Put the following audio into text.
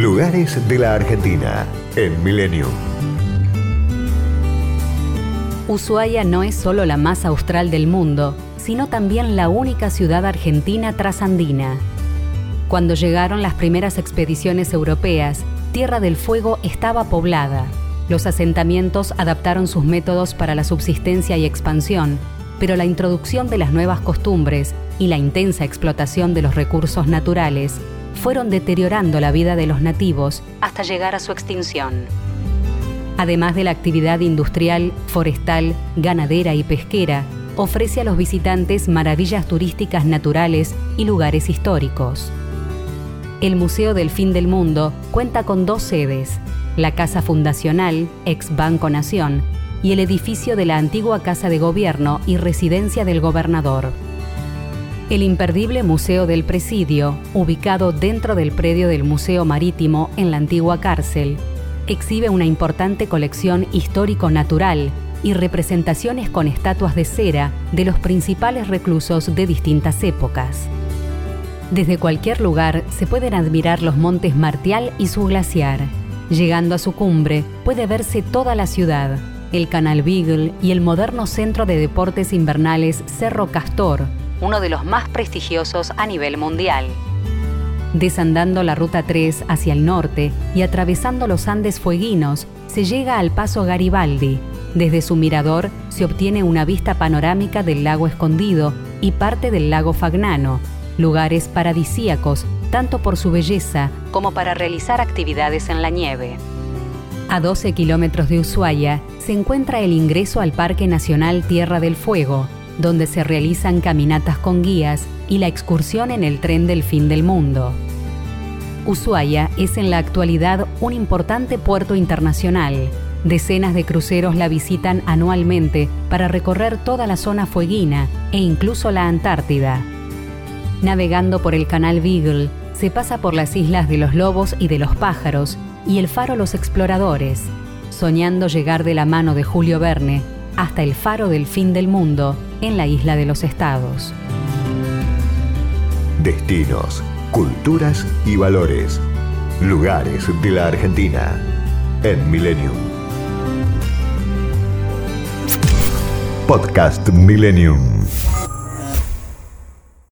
Lugares de la Argentina en Milenio. Ushuaia no es solo la más austral del mundo, sino también la única ciudad argentina trasandina. Cuando llegaron las primeras expediciones europeas, Tierra del Fuego estaba poblada. Los asentamientos adaptaron sus métodos para la subsistencia y expansión, pero la introducción de las nuevas costumbres y la intensa explotación de los recursos naturales fueron deteriorando la vida de los nativos hasta llegar a su extinción. Además de la actividad industrial, forestal, ganadera y pesquera, ofrece a los visitantes maravillas turísticas naturales y lugares históricos. El Museo del Fin del Mundo cuenta con dos sedes, la Casa Fundacional, ex Banco Nación, y el edificio de la antigua Casa de Gobierno y Residencia del Gobernador. El imperdible Museo del Presidio, ubicado dentro del predio del Museo Marítimo en la antigua cárcel, exhibe una importante colección histórico-natural y representaciones con estatuas de cera de los principales reclusos de distintas épocas. Desde cualquier lugar se pueden admirar los montes Martial y su glaciar. Llegando a su cumbre puede verse toda la ciudad, el Canal Beagle y el moderno centro de deportes invernales Cerro Castor, uno de los más prestigiosos a nivel mundial. Desandando la Ruta 3 hacia el norte y atravesando los Andes Fueguinos, se llega al Paso Garibaldi. Desde su mirador se obtiene una vista panorámica del lago Escondido y parte del lago Fagnano, lugares paradisíacos tanto por su belleza como para realizar actividades en la nieve. A 12 kilómetros de Ushuaia se encuentra el ingreso al Parque Nacional Tierra del Fuego, donde se realizan caminatas con guías y la excursión en el tren del fin del mundo. Ushuaia es en la actualidad un importante puerto internacional. Decenas de cruceros la visitan anualmente para recorrer toda la zona fueguina e incluso la Antártida. Navegando por el canal Beagle, se pasa por las islas de los lobos y de los pájaros y el faro Los Exploradores, soñando llegar de la mano de Julio Verne hasta el faro del fin del mundo en la isla de los estados. Destinos, culturas y valores. Lugares de la Argentina en Millennium. Podcast Millennium.